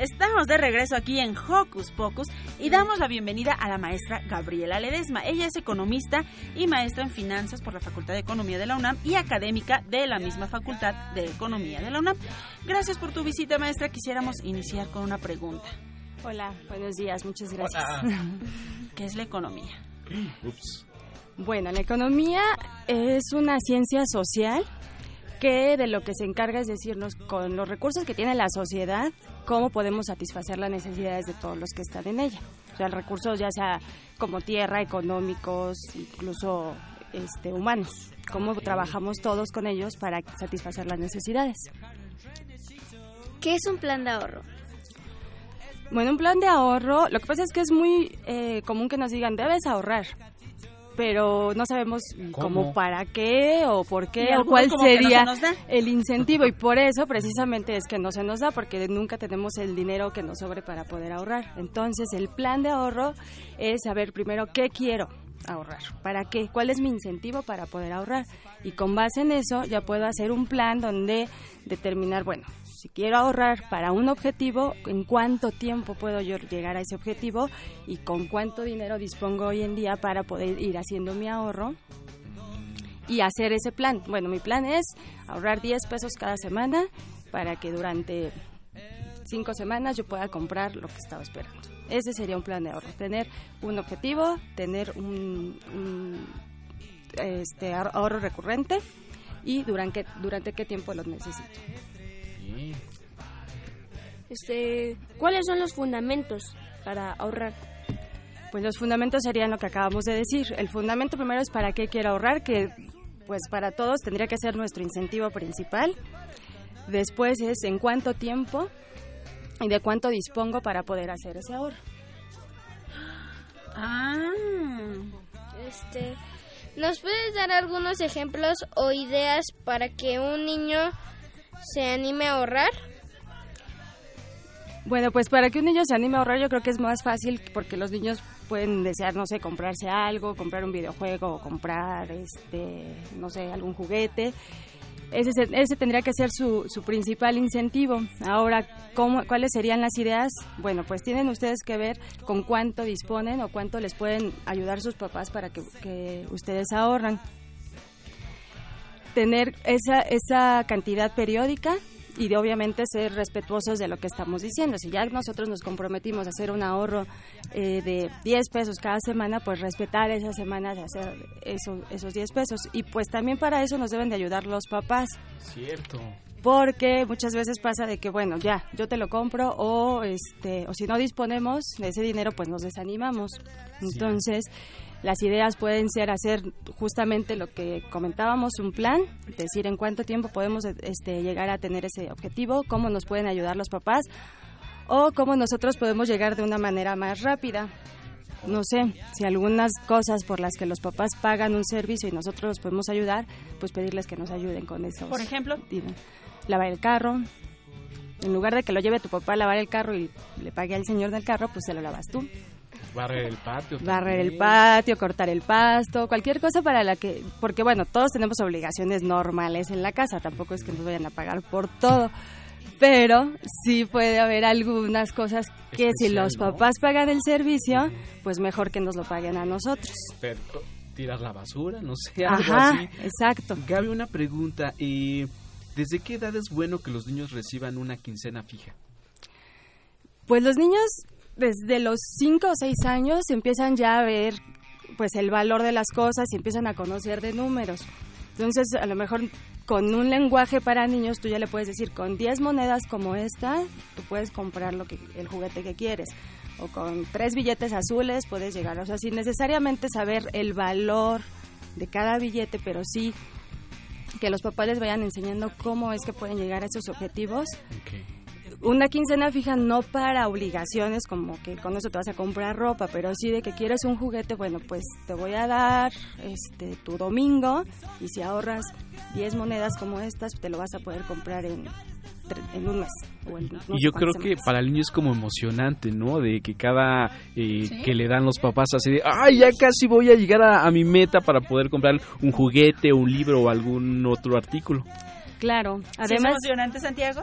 Estamos de regreso aquí en Hocus Pocus y damos la bienvenida a la maestra Gabriela Ledesma. Ella es economista y maestra en finanzas por la Facultad de Economía de la UNAM y académica de la misma Facultad de Economía de la UNAM. Gracias por tu visita, maestra. Quisiéramos iniciar con una pregunta. Hola, buenos días, muchas gracias. ¿Qué es la economía? Ups. Bueno, la economía es una ciencia social que de lo que se encarga es decirnos con los recursos que tiene la sociedad, cómo podemos satisfacer las necesidades de todos los que están en ella. O sea, recursos ya sea como tierra, económicos, incluso este, humanos. Cómo trabajamos todos con ellos para satisfacer las necesidades. ¿Qué es un plan de ahorro? Bueno, un plan de ahorro, lo que pasa es que es muy eh, común que nos digan, debes ahorrar, pero no sabemos ¿Cómo? cómo para qué o por qué o cuál no sería se el incentivo. Y por eso precisamente es que no se nos da porque nunca tenemos el dinero que nos sobre para poder ahorrar. Entonces, el plan de ahorro es saber primero qué quiero ahorrar, para qué, cuál es mi incentivo para poder ahorrar y con base en eso ya puedo hacer un plan donde determinar, bueno, si quiero ahorrar para un objetivo, en cuánto tiempo puedo yo llegar a ese objetivo y con cuánto dinero dispongo hoy en día para poder ir haciendo mi ahorro y hacer ese plan. Bueno, mi plan es ahorrar 10 pesos cada semana para que durante 5 semanas yo pueda comprar lo que estaba esperando. Ese sería un plan de ahorro, tener un objetivo, tener un, un, este, ahor- ahorro recurrente y durante, durante qué tiempo lo necesito. Este, ¿cuáles son los fundamentos para ahorrar? Pues los fundamentos serían lo que acabamos de decir. El fundamento primero es para qué quiero ahorrar, que pues para todos tendría que ser nuestro incentivo principal. Después es en cuánto tiempo y de cuánto dispongo para poder hacer ese ahorro. Ah. Este, ¿nos puedes dar algunos ejemplos o ideas para que un niño se anime a ahorrar? Bueno, pues para que un niño se anime a ahorrar yo creo que es más fácil porque los niños pueden desear, no sé, comprarse algo, comprar un videojuego comprar, este, no sé, algún juguete. Ese, se- ese tendría que ser su, su principal incentivo. Ahora, ¿cómo, ¿cuáles serían las ideas? Bueno, pues tienen ustedes que ver con cuánto disponen o cuánto les pueden ayudar sus papás para que, que ustedes ahorran. Tener esa, esa cantidad periódica y de obviamente ser respetuosos de lo que estamos diciendo. Si ya nosotros nos comprometimos a hacer un ahorro eh, de 10 pesos cada semana, pues respetar esas semanas de hacer eso- esos 10 pesos. Y pues también para eso nos deben de ayudar los papás. Cierto. Porque muchas veces pasa de que, bueno, ya, yo te lo compro o, este, o si no disponemos de ese dinero, pues nos desanimamos. Entonces, las ideas pueden ser hacer justamente lo que comentábamos, un plan, decir en cuánto tiempo podemos este, llegar a tener ese objetivo, cómo nos pueden ayudar los papás o cómo nosotros podemos llegar de una manera más rápida. No sé, si algunas cosas por las que los papás pagan un servicio y nosotros los podemos ayudar, pues pedirles que nos ayuden con eso. Por ejemplo, lavar el carro. En lugar de que lo lleve tu papá a lavar el carro y le pague al señor del carro, pues se lo lavas tú. Barrer el patio. Barrer el patio, cortar el pasto, cualquier cosa para la que... Porque bueno, todos tenemos obligaciones normales en la casa, tampoco es que nos vayan a pagar por todo. Pero sí puede haber algunas cosas que si los ¿no? papás pagan el servicio, pues mejor que nos lo paguen a nosotros. Pero, tirar la basura, no sé, algo Ajá, así. exacto. Gaby, una pregunta. eh, ¿Desde qué edad es bueno que los niños reciban una quincena fija? Pues los niños desde los 5 o 6 años empiezan ya a ver pues el valor de las cosas y empiezan a conocer de números. Entonces, a lo mejor con un lenguaje para niños tú ya le puedes decir, con 10 monedas como esta, tú puedes comprar lo que, el juguete que quieres. O con tres billetes azules puedes llegar. O sea, sin necesariamente saber el valor de cada billete, pero sí que los papás les vayan enseñando cómo es que pueden llegar a esos objetivos. Una quincena fija no para obligaciones como que con eso te vas a comprar ropa, pero sí de que quieres un juguete, bueno, pues te voy a dar este tu domingo y si ahorras 10 monedas como estas, te lo vas a poder comprar en, en un mes. O en no y yo creo que para el niño es como emocionante, ¿no? De que cada eh, que le dan los papás así de, ay, ya casi voy a llegar a, a mi meta para poder comprar un juguete, un libro o algún otro artículo. Claro, ¿Sí además... ¿Es emocionante, Santiago?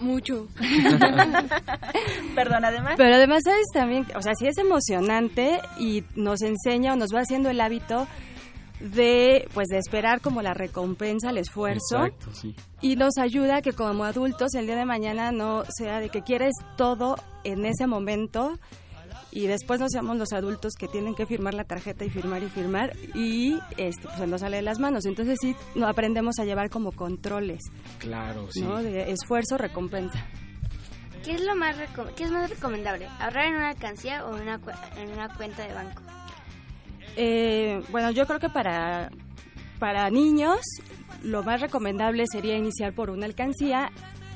Mucho. Perdón, además. Pero además, ¿sabes también? O sea, sí es emocionante y nos enseña o nos va haciendo el hábito de, pues, de esperar como la recompensa, el esfuerzo. Exacto, sí. Y nos ayuda a que como adultos el día de mañana no sea de que quieres todo en ese momento y después no seamos los adultos que tienen que firmar la tarjeta y firmar y firmar y este, pues se nos sale de las manos. Entonces sí no aprendemos a llevar como controles, Claro, sí. ¿no? De esfuerzo, recompensa. ¿Qué es lo más qué es más recomendable? ¿Ahorrar en una alcancía o en una, cu- en una cuenta de banco? Eh, bueno, yo creo que para, para niños lo más recomendable sería iniciar por una alcancía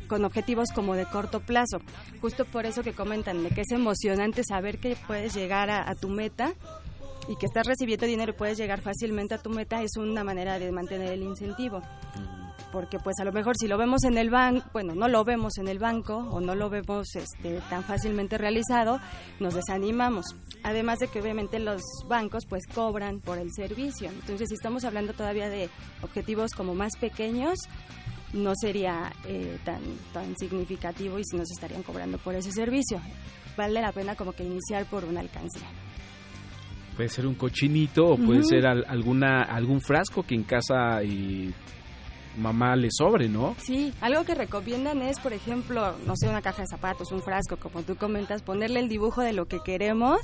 con objetivos como de corto plazo. Justo por eso que comentan de que es emocionante saber que puedes llegar a, a tu meta y que estás recibiendo dinero y puedes llegar fácilmente a tu meta es una manera de mantener el incentivo. Porque pues a lo mejor si lo vemos en el banco, bueno, no lo vemos en el banco o no lo vemos este, tan fácilmente realizado, nos desanimamos. Además de que obviamente los bancos pues cobran por el servicio. Entonces si estamos hablando todavía de objetivos como más pequeños, no sería eh, tan, tan significativo y si nos estarían cobrando por ese servicio. Vale la pena como que iniciar por una alcancía. Puede ser un cochinito o puede ser al- alguna algún frasco que en casa y mamá le sobre, ¿no? Sí, algo que recomiendan es, por ejemplo, no sé, una caja de zapatos, un frasco, como tú comentas, ponerle el dibujo de lo que queremos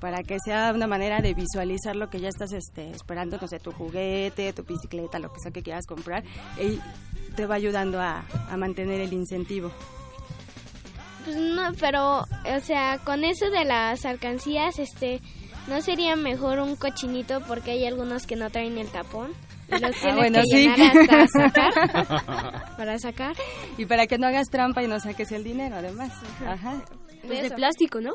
para que sea una manera de visualizar lo que ya estás este, esperando, no sé, tu juguete, tu bicicleta, lo que sea que quieras comprar, y te va ayudando a, a mantener el incentivo. Pues no, pero, o sea, con eso de las alcancías, este, ¿no sería mejor un cochinito porque hay algunos que no traen el tapón? Y los Ah, tienes bueno, que sí. hasta sacar. para sacar. Y para que no hagas trampa y no saques el dinero, además. Ajá. Los de plástico, ¿no?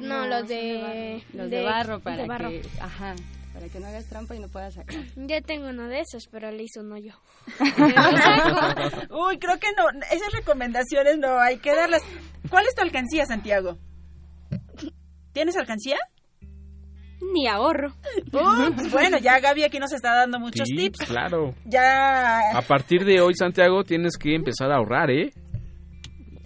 No, los de... Los de, barro para de barro. que, ajá, para que no hagas trampa y no puedas sacar. Yo tengo uno de esos, pero le hizo un hoyo. Uy, creo que no, esas recomendaciones no hay que darlas. ¿Cuál es tu alcancía, Santiago? ¿Tienes alcancía? Ni ahorro. Uy, bueno, ya Gaby aquí nos está dando muchos Sí, tips. claro. Ya A partir de hoy, Santiago, tienes que empezar a ahorrar, ¿eh?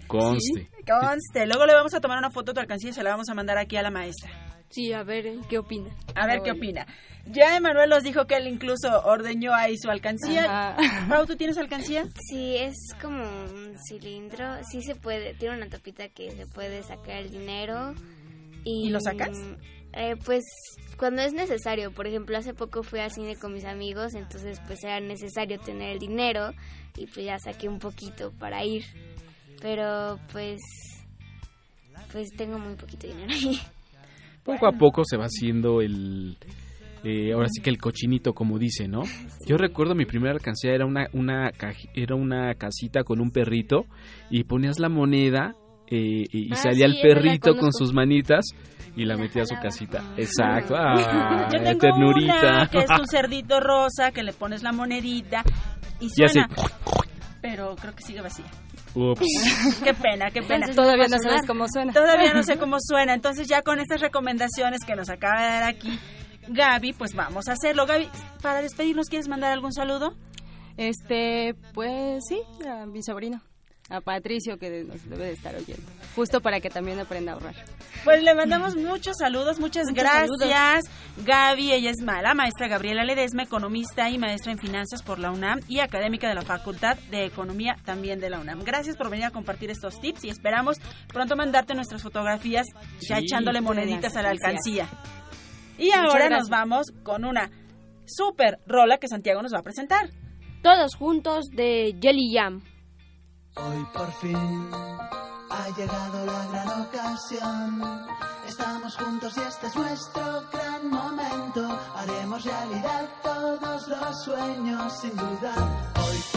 Conste. conste. Luego le vamos a tomar una foto de tu alcancía y se la vamos a mandar aquí a la maestra. Sí, a ver, ¿qué opina? A ver qué opina. Ya Emanuel nos dijo que él incluso ordeñó ahí su alcancía. Pau, ¿tú tienes alcancía? Sí, es como un cilindro. Sí se puede, tiene una tapita que se puede sacar el dinero. ¿Y, ¿Y lo sacas? eh, pues cuando es necesario. Por ejemplo, hace poco fui al cine con mis amigos, entonces pues era necesario tener el dinero y pues ya saqué un poquito para ir. Pero pues pues tengo muy poquito dinero ahí. Poco a poco se va haciendo el... eh, ahora sí que el cochinito, como dice, ¿no? Yo recuerdo mi primera alcancía era una, una, era una casita con un perrito y ponías la moneda eh, y, Ah, salía sí, el perrito con sus manitas y la metía a su casita. Exacto. Ah, Yo tengo ternurita. una que es un cerdito rosa que le pones la monedita y Y hace- suena. Pero creo que sigue vacía. Ups. Qué pena, qué pena. Entonces, Todavía no sabes cómo suena. Todavía no sé cómo suena. Entonces ya con estas recomendaciones que nos acaba de dar aquí Gaby, pues vamos a hacerlo. Gaby, para despedirnos, ¿quieres mandar algún saludo? Este, pues sí, a mi sobrino, a Patricio, que nos debe de estar oyendo. Justo para que también aprenda a ahorrar. Pues le mandamos muchos saludos, muchas Muchos gracias. Gaby, ella es maestra Gabriela Ledesma, economista y maestra en finanzas por la UNAM y académica de la Facultad de Economía también de la UNAM. Gracias por venir a compartir estos tips y esperamos pronto mandarte nuestras fotografías ya Sí, echándole moneditas a la alcancía. Y Muchas ahora gracias. nos vamos con una super rola que Santiago nos va a presentar. Todos juntos de Jelly Jam. Hoy por fin ha llegado la gran ocasión. Estamos juntos y este es nuestro gran momento. Haremos realidad todos los sueños sin duda. Hoy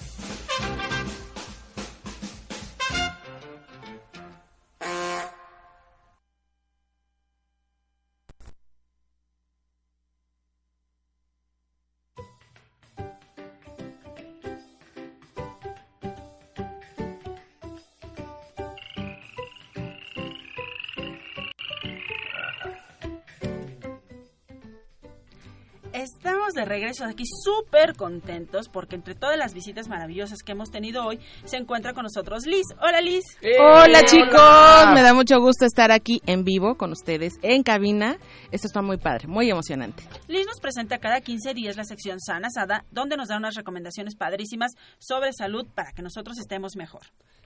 De regreso aquí súper contentos porque entre todas las visitas maravillosas que hemos tenido hoy se encuentra con nosotros Liz. Hola Liz. Hola chicos, me da mucho gusto estar aquí en vivo con ustedes en cabina. Esto está muy padre, muy emocionante. Liz nos presenta cada 15 días la sección Sana Sada, donde nos da unas recomendaciones padrísimas sobre salud para que nosotros estemos mejor.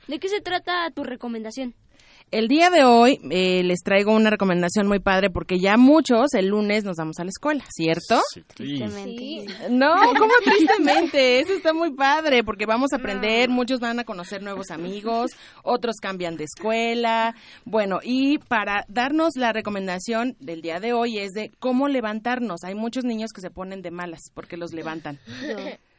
¿De qué se trata tu recomendación? El día de hoy eh, les traigo una recomendación muy padre porque ya muchos el lunes nos vamos a la escuela, ¿cierto? Tristemente. No, ¿cómo tristemente? Eso está muy padre porque vamos a aprender, muchos van a conocer nuevos amigos, otros cambian de escuela. Bueno, y para darnos la recomendación del día de hoy es de cómo levantarnos. Hay muchos niños que se ponen de malas porque los levantan.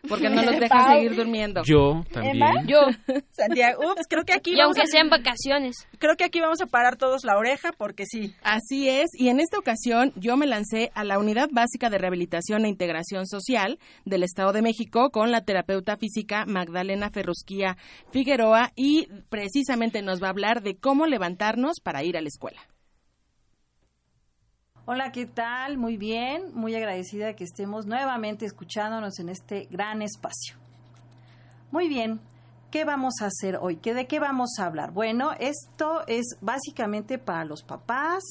Porque no los dejan Pau. seguir durmiendo. Yo también. Emma, yo, Santiago. Ups, creo que aquí Y vamos aunque a- sean vacaciones. creo que aquí vamos a parar todos la oreja porque sí. Así es, y en esta ocasión yo me lancé a la Unidad Básica de Rehabilitación e Integración Social del Estado de México con la terapeuta física Magdalena Ferrusquía Figueroa y precisamente nos va a hablar de cómo levantarnos para ir a la escuela. Hola, ¿qué tal? Muy bien, muy agradecida de que estemos nuevamente escuchándonos en este gran espacio. Muy bien, ¿qué vamos a hacer hoy? ¿Qué, ¿De qué vamos a hablar? Bueno, esto es básicamente para los papás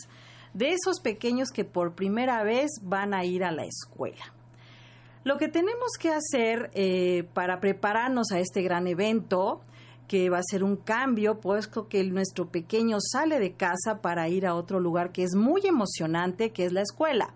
de esos pequeños que por primera vez van a ir a la escuela. Lo que tenemos que hacer eh, para prepararnos a este gran evento, que va a ser un cambio, puesto que nuestro pequeño sale de casa para ir a otro lugar que es muy emocionante, que es la escuela,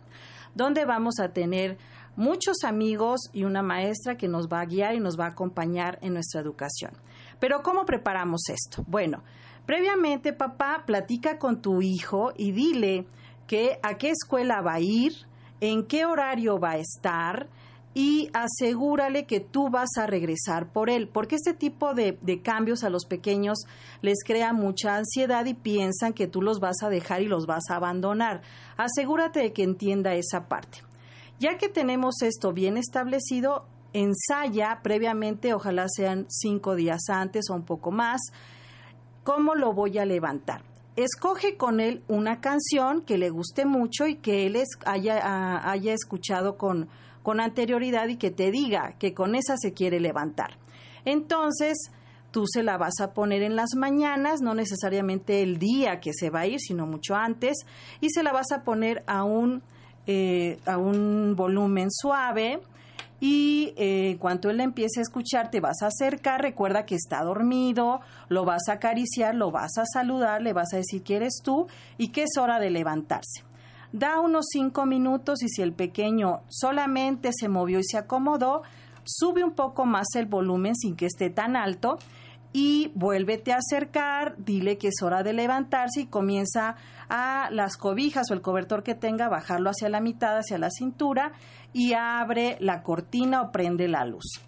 donde vamos a tener muchos amigos y una maestra que nos va a guiar y nos va a acompañar en nuestra educación. Pero ¿cómo preparamos esto? Bueno, previamente papá platica con tu hijo y dile que a qué escuela va a ir, en qué horario va a estar, y asegúrale que tú vas a regresar por él, porque este tipo de, de, cambios a los pequeños les crea mucha ansiedad y piensan que tú los vas a dejar y los vas a abandonar. Asegúrate de que entienda esa parte. Ya que tenemos esto bien establecido, ensaya previamente, ojalá sean cinco días antes o un poco más, cómo lo voy a levantar. Escoge con él una canción que le guste mucho y que él haya, haya escuchado con, con anterioridad y que te diga que con esa se quiere levantar. Entonces, tú se la vas a poner en las mañanas, no necesariamente el día que se va a ir, sino mucho antes, y se la vas a poner a un, eh, a un volumen suave. Y eh, en cuanto él empiece a escuchar, te vas a acercar, recuerda que está dormido, lo vas a acariciar, lo vas a saludar, le vas a decir que eres tú y que es hora de levantarse da unos cinco minutos y si el pequeño solamente se movió y se acomodó, sube un poco más el volumen sin que esté tan alto y vuélvete a acercar, dile que es hora de levantarse y comienza a las cobijas o el cobertor que tenga, bajarlo hacia la mitad, hacia la cintura y abre la cortina o prende la luz.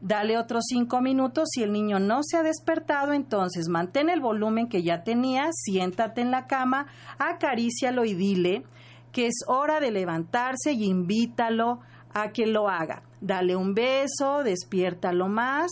Dale otros cinco minutos. Si el niño no se ha despertado, entonces mantén el volumen que ya tenía, siéntate en la cama, acarícialo y dile que es hora de levantarse y invítalo a que lo haga. Dale un beso, despiértalo más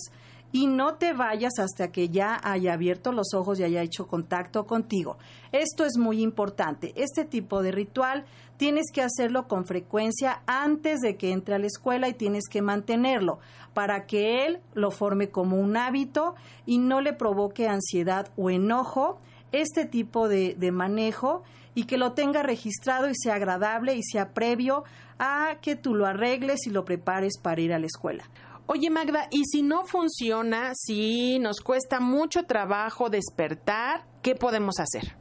y no te vayas hasta que ya haya abierto los ojos y haya hecho contacto contigo. Esto es muy importante. Este tipo de ritual tienes que hacerlo con frecuencia antes de que entre a la escuela y tienes que mantenerlo para que él lo forme como un hábito y no le provoque ansiedad o enojo este tipo de, manejo y que lo tenga registrado y sea agradable y sea previo a que tú lo arregles y lo prepares para ir a la escuela. Oye Magda, ¿y si no funciona, si nos cuesta mucho trabajo despertar, qué podemos hacer?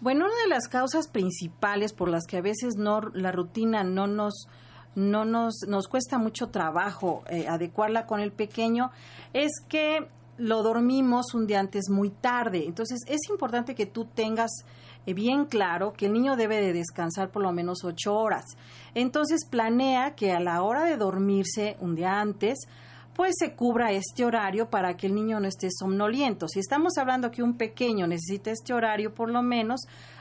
Bueno, una de las causas principales por las que a veces no la rutina no nos no nos, nos cuesta mucho trabajo eh, adecuarla con el pequeño es que lo dormimos un día antes muy tarde. Entonces es importante que tú tengas bien claro que el niño debe de descansar por lo menos ocho horas. Entonces planea que a la hora de dormirse un día antes, pues se cubra este horario para que el niño no esté somnoliento. Si estamos hablando que un pequeño necesita este horario por lo menos,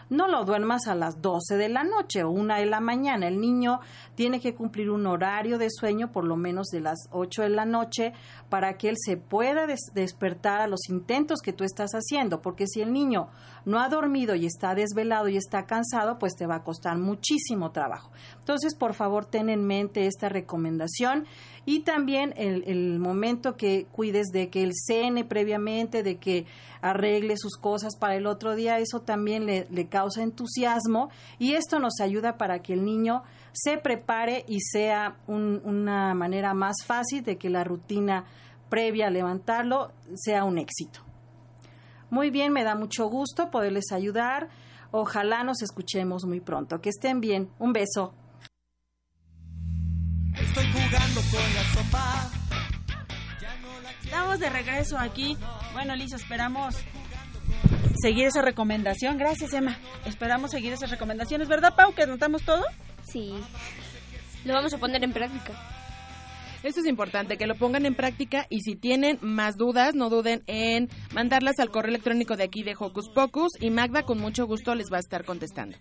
no lo duermas a las 12 de la noche o una de la mañana. El niño tiene que cumplir un horario de sueño por lo menos de las 8 de la noche para que él se pueda des despertar a los intentos que tú estás haciendo, porque si el niño no ha dormido y está desvelado y está cansado, pues te va a costar muchísimo trabajo. Entonces, por favor, ten en mente esta recomendación y también el, momento que cuides de que él cene previamente, de que arregle sus cosas para el otro día, eso también le, causa entusiasmo y esto nos ayuda para que el niño se prepare y sea un, una manera más fácil de que la rutina previa a levantarlo sea un éxito. Muy bien, me da mucho gusto poderles ayudar. Ojalá nos escuchemos muy pronto. Que estén bien. Un beso. Estoy jugando con la sopa. Estamos de regreso aquí. Bueno, Lisa, esperamos seguir esa recomendación. Gracias, Emma. Esperamos seguir esas recomendaciones, ¿verdad, Pau? ¿Que anotamos todo? Sí. Lo vamos a poner en práctica. Esto es importante, que lo pongan en práctica y si tienen más dudas, no duden en mandarlas al correo electrónico de aquí de Hocus Pocus y Magda con mucho gusto les va a estar contestando.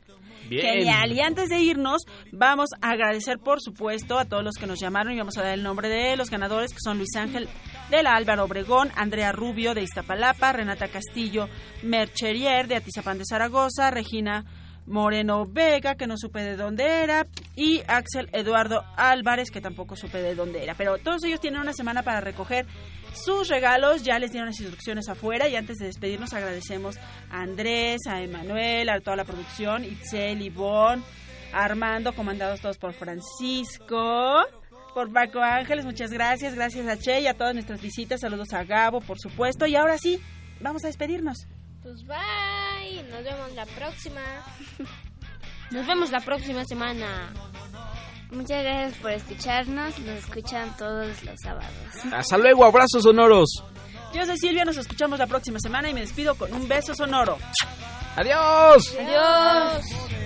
Genial. Y antes de irnos, vamos a agradecer, por supuesto, a todos los que nos llamaron y vamos a dar el nombre de los ganadores, que son Luis Ángel de la Álvaro Obregón, Andrea Rubio de Iztapalapa, Renata Castillo Mercherier de Atizapán de Zaragoza, Regina Moreno Vega, que no supe de dónde era, y Axel Eduardo Álvarez, que tampoco supe de dónde era. Pero todos ellos tienen una semana para recoger sus regalos, ya les dieron las instrucciones afuera y antes de despedirnos agradecemos a Andrés, a Emanuel, a toda la producción, Itzel, Ivonne, Armando, comandados todos por Francisco. Por Paco Ángeles, muchas gracias, gracias a Che y a todas nuestras visitas, saludos a Gabo, por supuesto, y ahora sí, vamos a despedirnos. Pues bye, nos vemos la próxima. Nos vemos la próxima semana. Muchas gracias por escucharnos. Nos escuchan todos los sábados. Hasta luego, abrazos sonoros. Yo soy Silvia, nos escuchamos la próxima semana y me despido con un beso sonoro. Adiós. Adiós.